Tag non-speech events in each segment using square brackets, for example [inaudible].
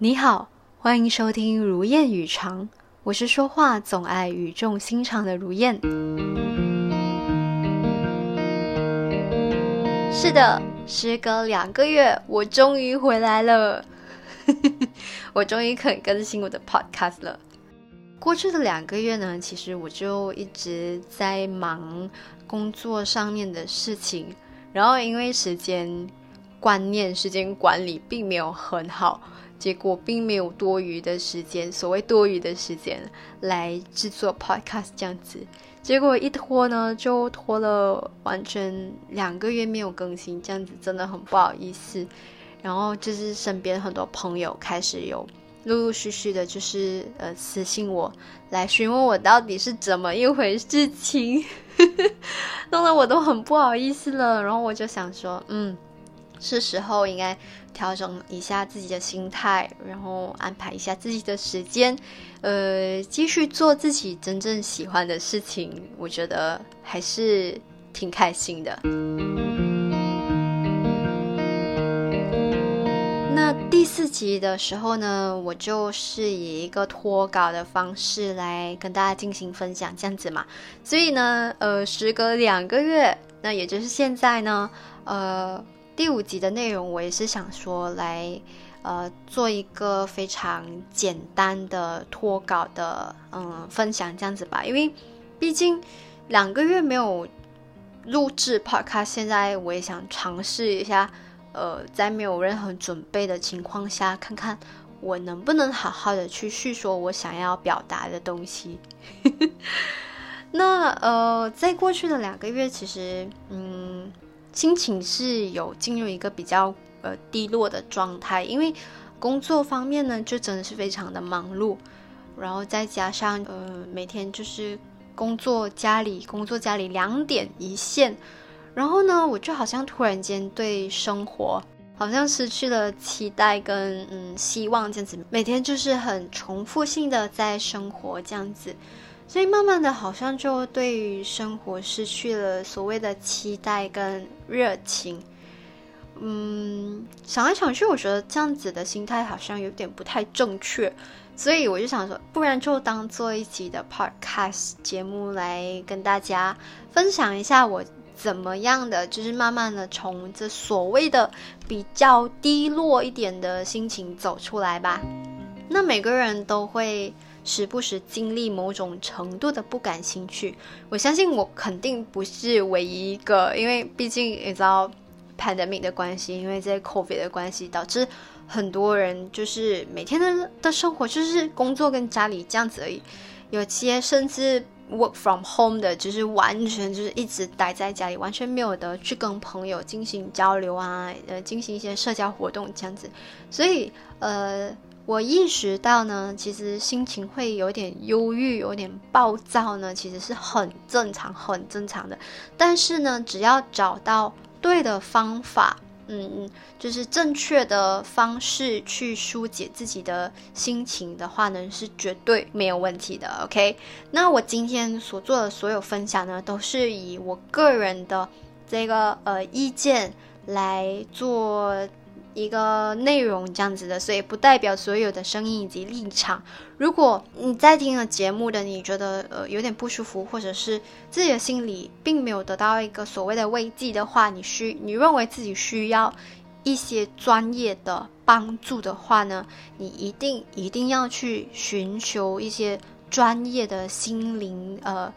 你好，欢迎收听《如燕语长》，我是说话总爱语重心长的如燕。是的，时隔两个月，我终于回来了，[laughs] 我终于可以更新我的 podcast 了。过去的两个月呢，其实我就一直在忙工作上面的事情，然后因为时间观念、时间管理并没有很好。结果并没有多余的时间，所谓多余的时间来制作 podcast 这样子，结果一拖呢就拖了完全两个月没有更新，这样子真的很不好意思。然后就是身边很多朋友开始有陆陆续续的，就是呃私信我来询问我到底是怎么一回事情，[laughs] 弄得我都很不好意思了。然后我就想说，嗯。是时候应该调整一下自己的心态，然后安排一下自己的时间，呃，继续做自己真正喜欢的事情。我觉得还是挺开心的。那第四集的时候呢，我就是以一个脱稿的方式来跟大家进行分享，这样子嘛。所以呢，呃，时隔两个月，那也就是现在呢，呃。第五集的内容，我也是想说来，呃，做一个非常简单的脱稿的，嗯，分享这样子吧。因为毕竟两个月没有录制 Podcast，现在我也想尝试一下，呃，在没有任何准备的情况下，看看我能不能好好的去叙说我想要表达的东西。[laughs] 那呃，在过去的两个月，其实，嗯。心情是有进入一个比较呃低落的状态，因为工作方面呢，就真的是非常的忙碌，然后再加上呃每天就是工作家里工作家里两点一线，然后呢，我就好像突然间对生活好像失去了期待跟嗯希望这样子，每天就是很重复性的在生活这样子。所以慢慢的，好像就对于生活失去了所谓的期待跟热情。嗯，想来想去，我觉得这样子的心态好像有点不太正确。所以我就想说，不然就当做一集的 podcast 节目来跟大家分享一下我怎么样的，就是慢慢的从这所谓的比较低落一点的心情走出来吧。那每个人都会。时不时经历某种程度的不感兴趣，我相信我肯定不是唯一一个，因为毕竟你知道 pandemic 的关系，因为这 covid 的关系，导致很多人就是每天的的生活就是工作跟家里这样子而已，有些甚至 work from home 的，就是完全就是一直待在家里，完全没有的去跟朋友进行交流啊，呃，进行一些社交活动这样子，所以呃。我意识到呢，其实心情会有点忧郁、有点暴躁呢，其实是很正常、很正常的。但是呢，只要找到对的方法，嗯嗯，就是正确的方式去疏解自己的心情的话呢，是绝对没有问题的。OK，那我今天所做的所有分享呢，都是以我个人的这个呃意见来做。一个内容这样子的，所以不代表所有的声音以及立场。如果你在听了节目的，你觉得呃有点不舒服，或者是自己的心里并没有得到一个所谓的慰藉的话，你需你认为自己需要一些专业的帮助的话呢，你一定一定要去寻求一些专业的心灵呃。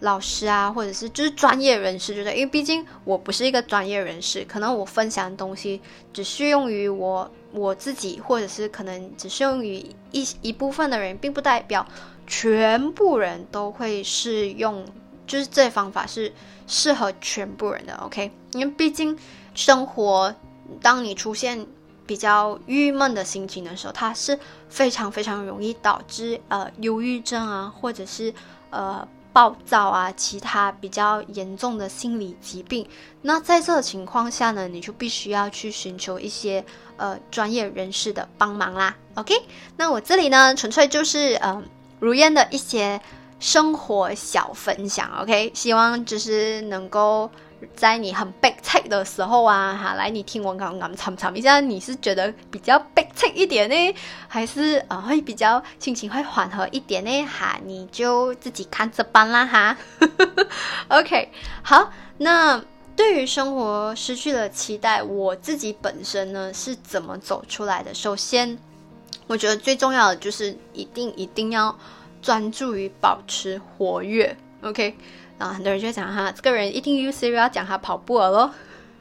老师啊，或者是就是专业人士，就是因为毕竟我不是一个专业人士，可能我分享的东西只适用于我我自己，或者是可能只适用于一一部分的人，并不代表全部人都会适用，就是这方法是适合全部人的。OK，因为毕竟生活，当你出现比较郁闷的心情的时候，它是非常非常容易导致呃忧郁症啊，或者是呃。暴躁啊，其他比较严重的心理疾病，那在这情况下呢，你就必须要去寻求一些呃专业人士的帮忙啦。OK，那我这里呢，纯粹就是嗯如烟的一些生活小分享。OK，希望就是能够在你很悲催的时候啊，哈，来你听我刚刚唱唱一下，你是觉得比较悲催一点呢，还是呃会比较心情会缓和一点呢？哈，你就自己看着办啦哈。[laughs] OK，好，那对于生活失去了期待，我自己本身呢是怎么走出来的？首先，我觉得最重要的就是一定一定要专注于保持活跃。OK。然后很多人就讲哈，这个人一听 U C 要讲他跑步了咯。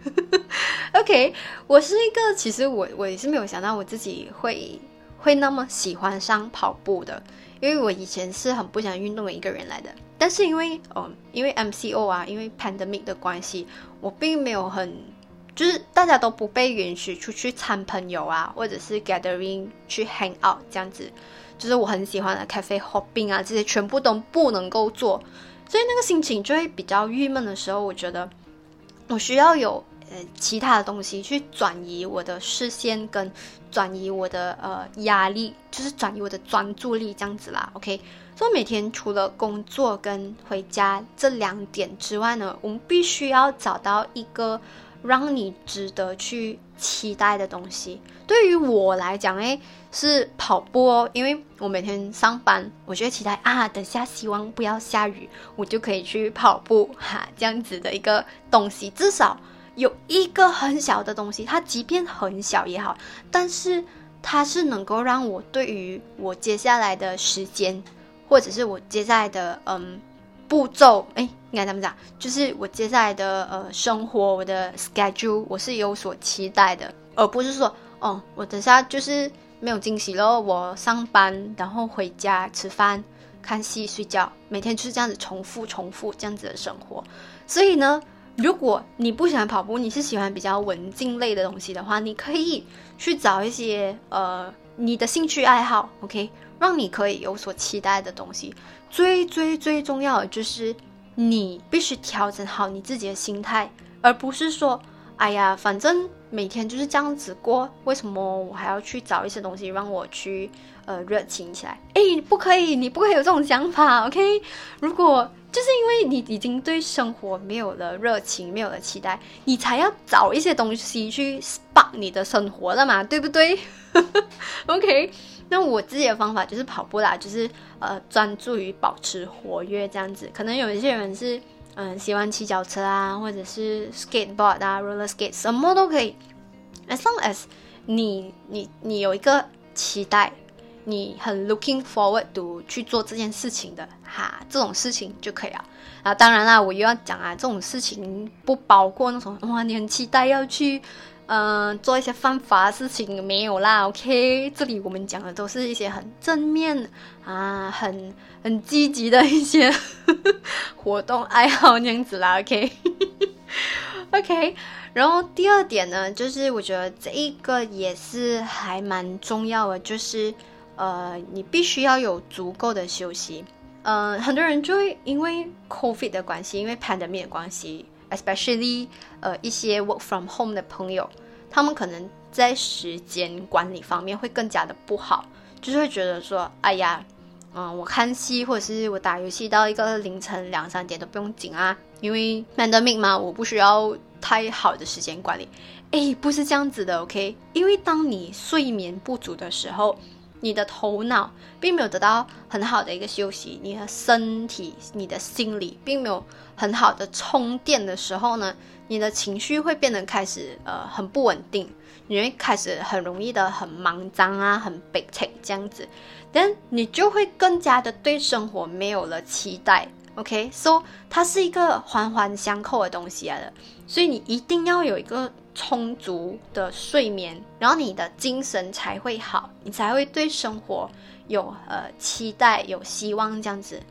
[laughs] OK，我是一个，其实我我也是没有想到我自己会会那么喜欢上跑步的，因为我以前是很不想运动的一个人来的。但是因为哦，因为 M C O 啊，因为 pandemic 的关系，我并没有很就是大家都不被允许出去参朋友啊，或者是 gathering 去 hang out 这样子，就是我很喜欢的 cafe hopping 啊，这些全部都不能够做。所以那个心情就会比较郁闷的时候，我觉得我需要有呃其他的东西去转移我的视线，跟转移我的呃压力，就是转移我的专注力这样子啦。OK，所以每天除了工作跟回家这两点之外呢，我们必须要找到一个让你值得去期待的东西。对于我来讲，诶，是跑步哦，因为我每天上班，我就会期待啊，等下希望不要下雨，我就可以去跑步哈，这样子的一个东西，至少有一个很小的东西，它即便很小也好，但是它是能够让我对于我接下来的时间，或者是我接下来的嗯步骤，哎，应该怎么讲？就是我接下来的呃生活，我的 schedule，我是有所期待的，而不是说。哦，我等下就是没有惊喜喽。我上班，然后回家吃饭、看戏、睡觉，每天就是这样子重复、重复这样子的生活。所以呢，如果你不喜欢跑步，你是喜欢比较文静类的东西的话，你可以去找一些呃你的兴趣爱好，OK，让你可以有所期待的东西。最最最重要的就是你必须调整好你自己的心态，而不是说。哎呀，反正每天就是这样子过，为什么我还要去找一些东西让我去呃热情起来？哎，不可以，你不可以有这种想法，OK？如果就是因为你已经对生活没有了热情，没有了期待，你才要找一些东西去 spark 你的生活了嘛，对不对？[laughs] OK？那我自己的方法就是跑步啦，就是呃专注于保持活跃这样子。可能有一些人是。嗯，喜欢骑脚车啊，或者是 skateboard 啊，roller skate，什么都可以。As long as 你你你有一个期待，你很 looking forward to 去做这件事情的哈，这种事情就可以了。啊，当然啦，我又要讲啊，这种事情不包括那种哇，你很期待要去。嗯，做一些犯法的事情没有啦，OK。这里我们讲的都是一些很正面啊，很很积极的一些呵 [laughs] 呵活动爱好那样子啦，OK，OK。[laughs] 然后第二点呢，就是我觉得这一个也是还蛮重要的，就是呃，你必须要有足够的休息。嗯，很多人就会因为 COVID 的关系，因为 pandemic 的关系。especially 呃一些 work from home 的朋友，他们可能在时间管理方面会更加的不好，就是会觉得说，哎呀，嗯，我看戏或者是我打游戏到一个凌晨两三点都不用紧啊，因为 pandemic 嘛，我不需要太好的时间管理。哎，不是这样子的，OK？因为当你睡眠不足的时候。你的头脑并没有得到很好的一个休息，你的身体、你的心理并没有很好的充电的时候呢，你的情绪会变得开始呃很不稳定，你会开始很容易的很忙张啊，很悲催这样子，但你就会更加的对生活没有了期待。OK，so 它是一个环环相扣的东西来的，所以你一定要有一个。充足的睡眠，然后你的精神才会好，你才会对生活有呃期待、有希望这样子。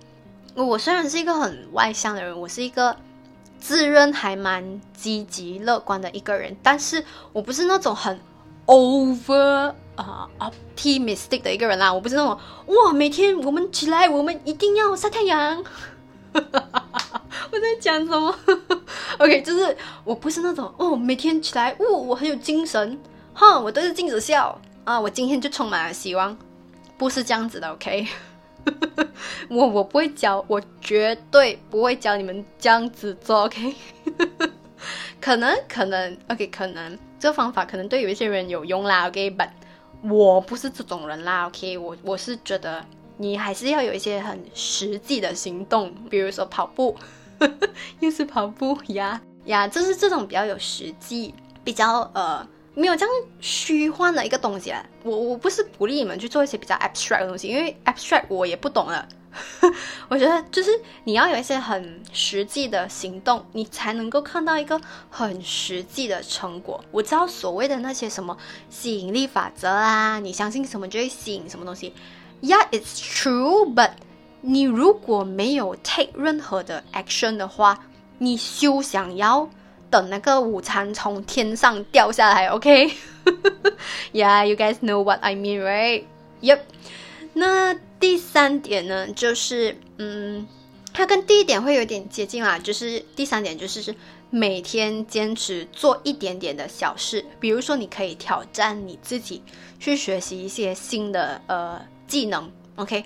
我虽然是一个很外向的人，我是一个自认还蛮积极乐观的一个人，但是我不是那种很 over 啊 optimistic 的一个人啦。我不是那种哇，每天我们起来，我们一定要晒太阳。[laughs] 我在讲什么？[laughs] OK，就是我不是那种哦，每天起来，哦，我很有精神，哼，我对着镜子笑啊，我今天就充满了希望，不是这样子的，OK，[laughs] 我我不会教，我绝对不会教你们这样子做，OK。[laughs] 可能可能 OK，可能这个方法可能对有一些人有用啦，OK，but 我不是这种人啦，OK，我我是觉得你还是要有一些很实际的行动，比如说跑步，[laughs] 又是跑步呀呀，就是这种比较有实际、比较呃没有这样虚幻的一个东西啊。我我不是鼓励你们去做一些比较 abstract 的东西，因为 abstract 我也不懂了。[laughs] 我觉得就是你要有一些很实际的行动，你才能够看到一个很实际的成果。我知道所谓的那些什么吸引力法则啊，你相信什么就会吸引什么东西。Yeah, it's true, but 你如果没有 take 任何的 action 的话，你休想要等那个午餐从天上掉下来。OK？Yeah, [laughs] you guys know what I mean, right? Yep. 那第三点呢，就是嗯，它跟第一点会有点接近啦。就是第三点，就是是每天坚持做一点点的小事，比如说你可以挑战你自己去学习一些新的呃技能。OK，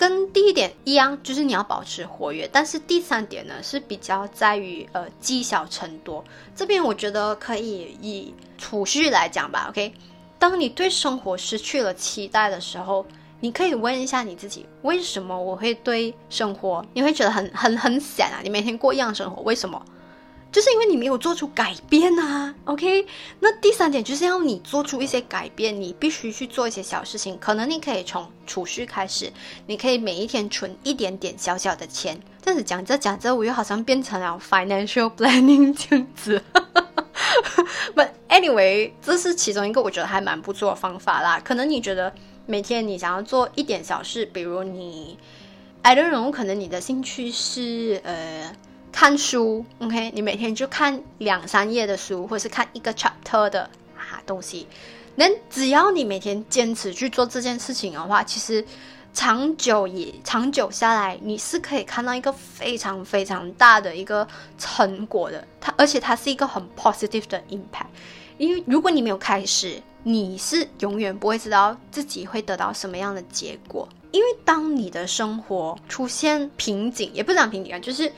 跟第一点一样，就是你要保持活跃。但是第三点呢，是比较在于呃积小成多。这边我觉得可以以储蓄来讲吧。OK，当你对生活失去了期待的时候。你可以问一下你自己，为什么我会对生活你会觉得很很很闲啊？你每天过一样生活，为什么？就是因为你没有做出改变啊。OK，那第三点就是要你做出一些改变，你必须去做一些小事情。可能你可以从储蓄开始，你可以每一天存一点点小小的钱。这样子讲着讲着，我又好像变成了 financial planning [laughs] 这样子。But anyway，这是其中一个我觉得还蛮不错的方法啦。可能你觉得。每天你想要做一点小事，比如你，I don't know，可能你的兴趣是呃看书，OK，你每天就看两三页的书，或是看一个 chapter 的啊东西。那只要你每天坚持去做这件事情的话，其实长久也长久下来，你是可以看到一个非常非常大的一个成果的。它而且它是一个很 positive 的 impact，因为如果你没有开始。你是永远不会知道自己会得到什么样的结果，因为当你的生活出现瓶颈，也不讲瓶颈啊，就是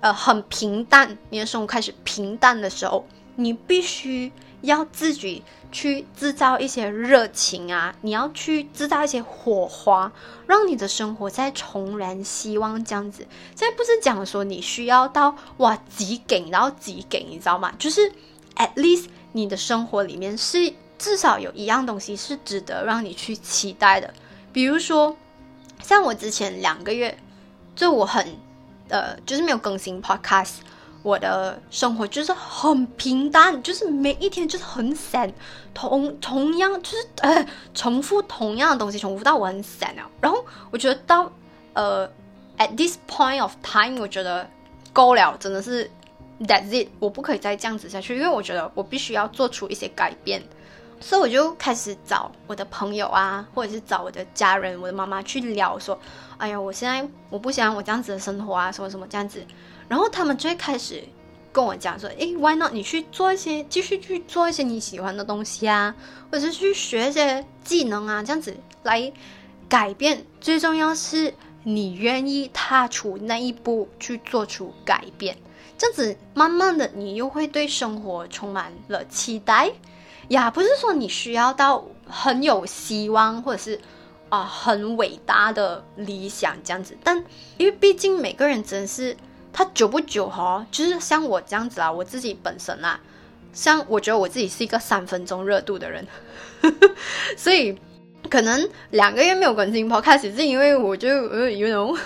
呃很平淡，你的生活开始平淡的时候，你必须要自己去制造一些热情啊，你要去制造一些火花，让你的生活再重燃希望这样子。现在不是讲说你需要到哇极给，然后极给，你知道吗？就是 at least 你的生活里面是。至少有一样东西是值得让你去期待的，比如说，像我之前两个月，就我很，呃，就是没有更新 podcast，我的生活就是很平淡，就是每一天就是很散，同同样就是呃重复同样的东西，重复到我很散了。然后我觉得到呃 at this point of time，我觉得够了，真的是 that's it，我不可以再这样子下去，因为我觉得我必须要做出一些改变。所以我就开始找我的朋友啊，或者是找我的家人，我的妈妈去聊，说：“哎呀，我现在我不想我这样子的生活啊，什么什么这样子。”然后他们就会开始跟我讲说：“诶 w h y not 你去做一些，继续去做一些你喜欢的东西啊，或者是去学一些技能啊，这样子来改变。最重要是你愿意踏出那一步去做出改变，这样子慢慢的你又会对生活充满了期待。”呀，不是说你需要到很有希望，或者是啊很伟大的理想这样子，但因为毕竟每个人真是他久不久哈，就是像我这样子啊，我自己本身啊，像我觉得我自己是一个三分钟热度的人，[laughs] 所以可能两个月没有更新 podcast 是因为我就呃有种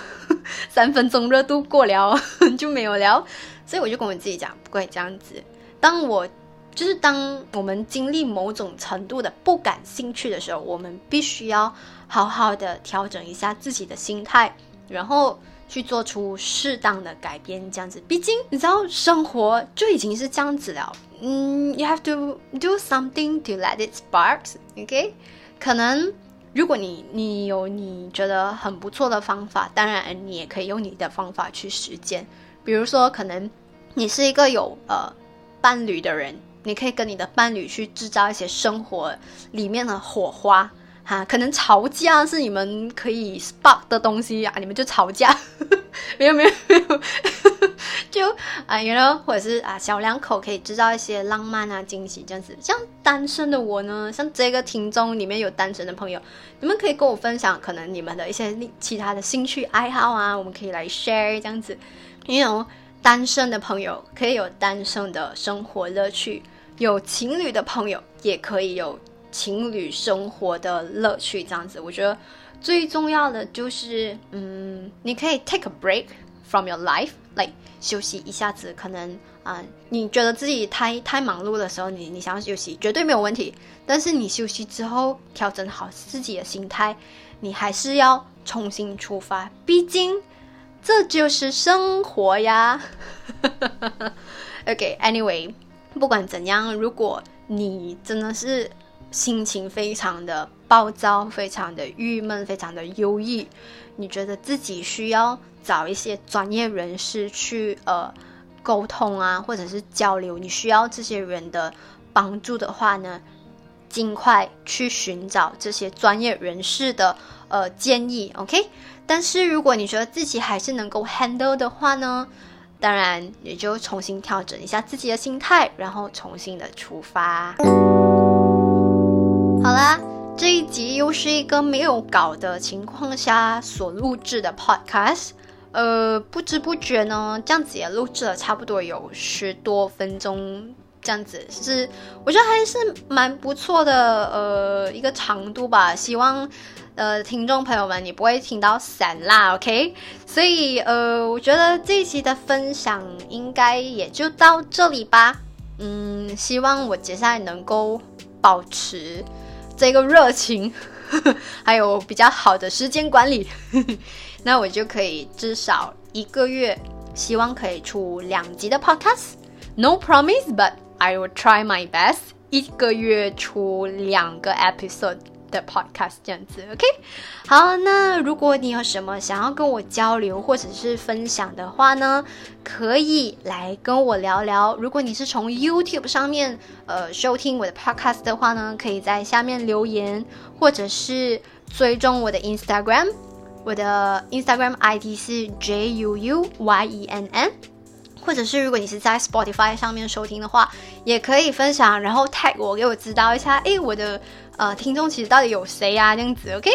三分钟热度过了 [laughs] 就没有聊，所以我就跟我自己讲，不会这样子，当我。就是当我们经历某种程度的不感兴趣的时候，我们必须要好好的调整一下自己的心态，然后去做出适当的改变。这样子，毕竟你知道，生活就已经是这样子了。嗯，you have to do something to let it sparks。OK，可能如果你你有你觉得很不错的方法，当然你也可以用你的方法去实践。比如说，可能你是一个有呃伴侣的人。你可以跟你的伴侣去制造一些生活里面的火花，哈，可能吵架是你们可以 spark 的东西啊，你们就吵架，没有没有没有，[laughs] 就啊，you know，或者是啊，小两口可以制造一些浪漫啊、惊喜这样子。像单身的我呢，像这个听众里面有单身的朋友，你们可以跟我分享，可能你们的一些其他的兴趣爱好啊，我们可以来 share 这样子。因为单身的朋友可以有单身的生活乐趣，有情侣的朋友也可以有情侣生活的乐趣。这样子，我觉得最重要的就是，嗯，你可以 take a break from your life，来休息一下子。可能啊，你觉得自己太太忙碌的时候，你你想要休息，绝对没有问题。但是你休息之后，调整好自己的心态，你还是要重新出发。毕竟。这就是生活呀。[laughs] OK，Anyway，不管怎样，如果你真的是心情非常的暴躁、非常的郁闷、非常的忧郁，你觉得自己需要找一些专业人士去呃沟通啊，或者是交流，你需要这些人的帮助的话呢，尽快去寻找这些专业人士的呃建议。OK。但是如果你觉得自己还是能够 handle 的话呢，当然也就重新调整一下自己的心态，然后重新的出发。好啦，这一集又是一个没有稿的情况下所录制的 podcast，呃，不知不觉呢，这样子也录制了差不多有十多分钟，这样子是我觉得还是蛮不错的，呃，一个长度吧，希望。呃，听众朋友们，你不会听到散啦，OK？所以，呃，我觉得这一期的分享应该也就到这里吧。嗯，希望我接下来能够保持这个热情，[laughs] 还有比较好的时间管理，[laughs] 那我就可以至少一个月，希望可以出两集的 Podcast。No promise, but I will try my best。一个月出两个 episode。的 podcast 这样子，OK，好，那如果你有什么想要跟我交流或者是分享的话呢，可以来跟我聊聊。如果你是从 YouTube 上面呃收听我的 podcast 的话呢，可以在下面留言，或者是追踪我的 Instagram，我的 Instagram ID 是 J U U Y E N N，或者是如果你是在 Spotify 上面收听的话，也可以分享，然后 tag 我，给我知道一下，诶，我的。呃，听众其实到底有谁呀？这样子，OK。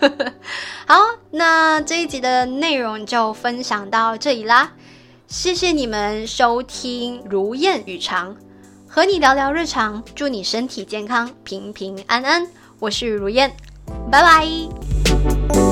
[laughs] 好，那这一集的内容就分享到这里啦。谢谢你们收听《如燕与常》，和你聊聊日常，祝你身体健康，平平安安。我是如燕，拜拜。